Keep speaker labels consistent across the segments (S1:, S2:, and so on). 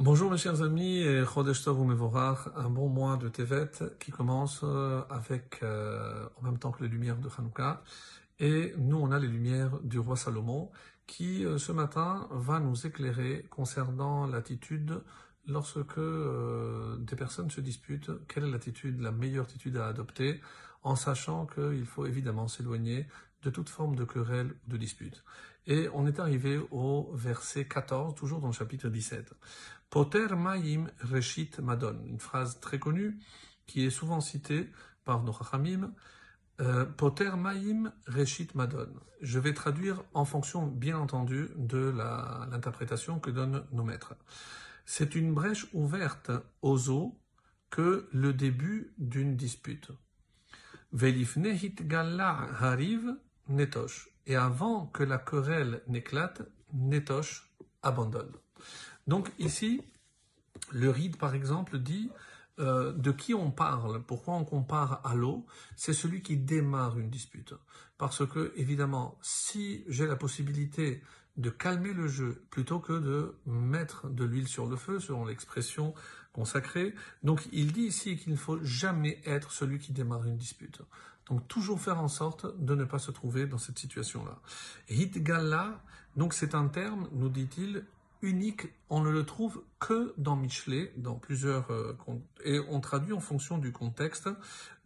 S1: Bonjour mes chers amis et Chodesh Mevorach, un bon mois de Tevet qui commence euh, avec euh, en même temps que les lumières de Hanouka et nous on a les lumières du roi Salomon qui euh, ce matin va nous éclairer concernant l'attitude lorsque des personnes se disputent, quelle est l'attitude, la meilleure attitude à adopter en sachant qu'il faut évidemment s'éloigner de toute forme de querelle ou de dispute. Et on est arrivé au verset 14, toujours dans le chapitre 17. Poter Maim Reshit Madon, une phrase très connue qui est souvent citée par nos. Euh, Poter Maim Reshit Madon. Je vais traduire en fonction, bien entendu, de l'interprétation que donnent nos maîtres. C'est une brèche ouverte aux eaux que le début d'une dispute. Velifnehit Galla Hariv Netosh. Et avant que la querelle n'éclate, Netosh abandonne. Donc ici, le ride, par exemple, dit euh, de qui on parle, pourquoi on compare à l'eau, c'est celui qui démarre une dispute. Parce que, évidemment, si j'ai la possibilité de calmer le jeu plutôt que de mettre de l'huile sur le feu, selon l'expression consacrée, donc il dit ici qu'il ne faut jamais être celui qui démarre une dispute. Donc toujours faire en sorte de ne pas se trouver dans cette situation-là. Hitgalla, donc c'est un terme, nous dit-il, unique, on ne le trouve que dans Michelet, dans plusieurs euh, et on traduit en fonction du contexte.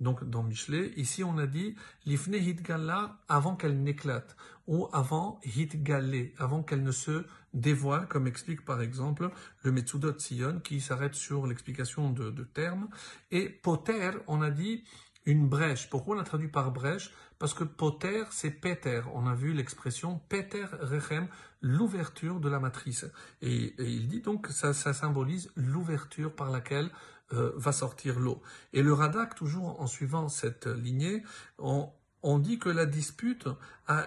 S1: Donc dans Michelet, ici on a dit l'ifne hitgalla avant qu'elle n'éclate ou avant hitgalé, avant qu'elle ne se dévoile, comme explique par exemple le Metsudot Sion qui s'arrête sur l'explication de, de termes. Et poter, on a dit une brèche. Pourquoi on a traduit par brèche? Parce que poter, c'est Peter. On a vu l'expression Peter Rechem, l'ouverture de la matrice. Et, il dit donc que ça, symbolise l'ouverture par laquelle euh, va sortir l'eau. Et le Radak, toujours en suivant cette lignée, on, dit que la dispute,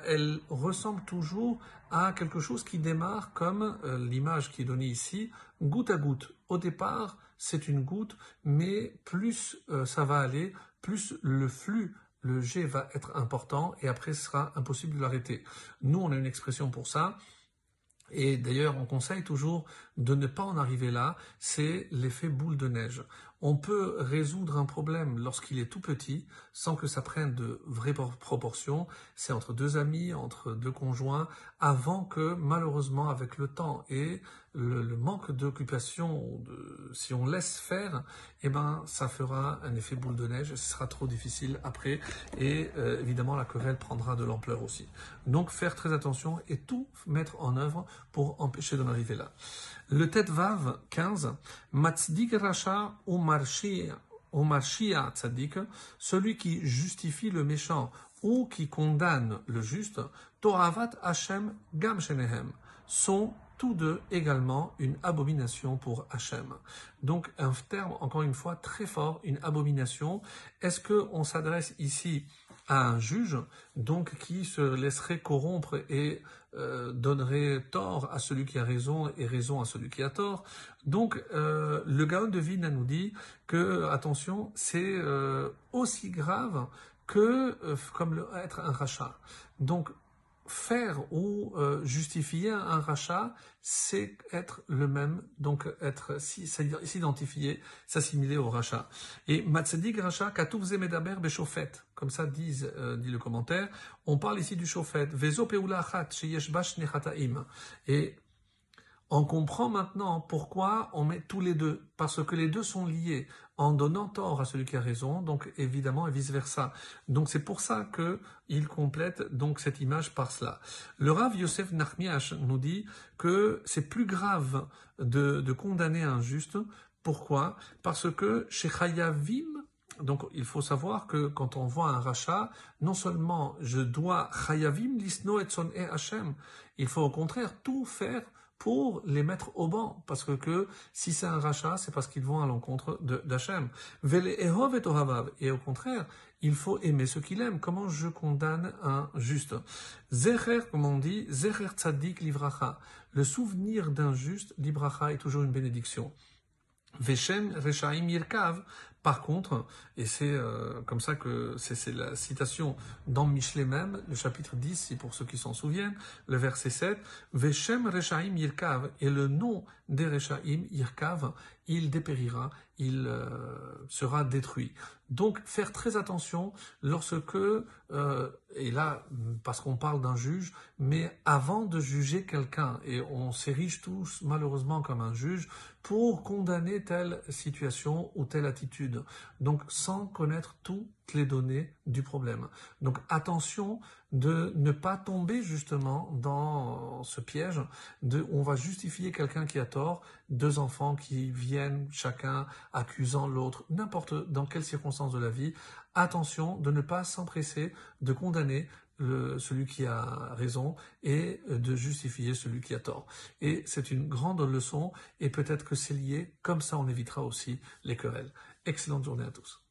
S1: elle ressemble toujours à quelque chose qui démarre comme euh, l'image qui est donnée ici, goutte à goutte. Au départ, c'est une goutte, mais plus euh, ça va aller, plus le flux, le jet va être important et après ce sera impossible de l'arrêter. Nous, on a une expression pour ça. Et d'ailleurs, on conseille toujours de ne pas en arriver là, c'est l'effet boule de neige. On peut résoudre un problème lorsqu'il est tout petit, sans que ça prenne de vraies proportions. C'est entre deux amis, entre deux conjoints, avant que, malheureusement, avec le temps et le, manque d'occupation, si on laisse faire, eh ben, ça fera un effet boule de neige. Ce sera trop difficile après, et euh, évidemment, la querelle prendra de l'ampleur aussi. Donc, faire très attention et tout mettre en œuvre pour empêcher d'en arriver là. Le tête Vav 15, Matzdik Racha ou Marshia Tzadik, celui qui justifie le méchant ou qui condamne le juste, Toravat Hashem Gam Shenehem, sont tous deux également une abomination pour Hachem. Donc un terme, encore une fois, très fort, une abomination. Est-ce qu'on s'adresse ici à un juge, donc qui se laisserait corrompre et euh, donnerait tort à celui qui a raison et raison à celui qui a tort. Donc euh, le Gaon de Vina nous dit que attention, c'est euh, aussi grave que comme être un rachat. Donc faire ou euh, justifier un rachat, c'est être le même, donc être s'identifier, s'assimiler au rachat. Et Matzadik rachat, katouf zemedaber beshofet, comme ça disent, euh, dit le commentaire, on parle ici du chofet, vezo sheyesh bash on comprend maintenant pourquoi on met tous les deux, parce que les deux sont liés en donnant tort à celui qui a raison, donc évidemment et vice versa. Donc c'est pour ça que il complète donc cette image par cela. Le Rav Yosef Nachmiach nous dit que c'est plus grave de, de condamner un juste. Pourquoi? Parce que chez Chayavim, donc il faut savoir que quand on voit un rachat, non seulement je dois Chayavim lisno et son Hashem, il faut au contraire tout faire pour les mettre au banc. Parce que, si c'est un rachat, c'est parce qu'ils vont à l'encontre d'Hachem. Et au contraire, il faut aimer ce qu'il aime. Comment je condamne un juste? Zecher, comme on dit, Zecher tzadik livracha. Le souvenir d'un juste, libracha, est toujours une bénédiction. Veshem rechaim yirkav, Par contre, et c'est euh, comme ça que c'est la citation dans Michelet même, le chapitre 10, si pour ceux qui s'en souviennent, le verset 7, Veshem Rechaim Yirkav, et le nom des Rechaim Yirkav, il dépérira, il euh, sera détruit. Donc faire très attention lorsque, euh, et là, parce qu'on parle d'un juge, mais avant de juger quelqu'un, et on s'érige tous malheureusement comme un juge, pour condamner telle situation ou telle attitude. Donc sans connaître toutes les données du problème. Donc attention de ne pas tomber justement dans ce piège de on va justifier quelqu'un qui a tort, deux enfants qui viennent chacun accusant l'autre, n'importe dans quelles circonstances de la vie. Attention de ne pas s'empresser de condamner celui qui a raison et de justifier celui qui a tort. Et c'est une grande leçon et peut-être que c'est lié, comme ça on évitera aussi les querelles. Excellente journée à tous.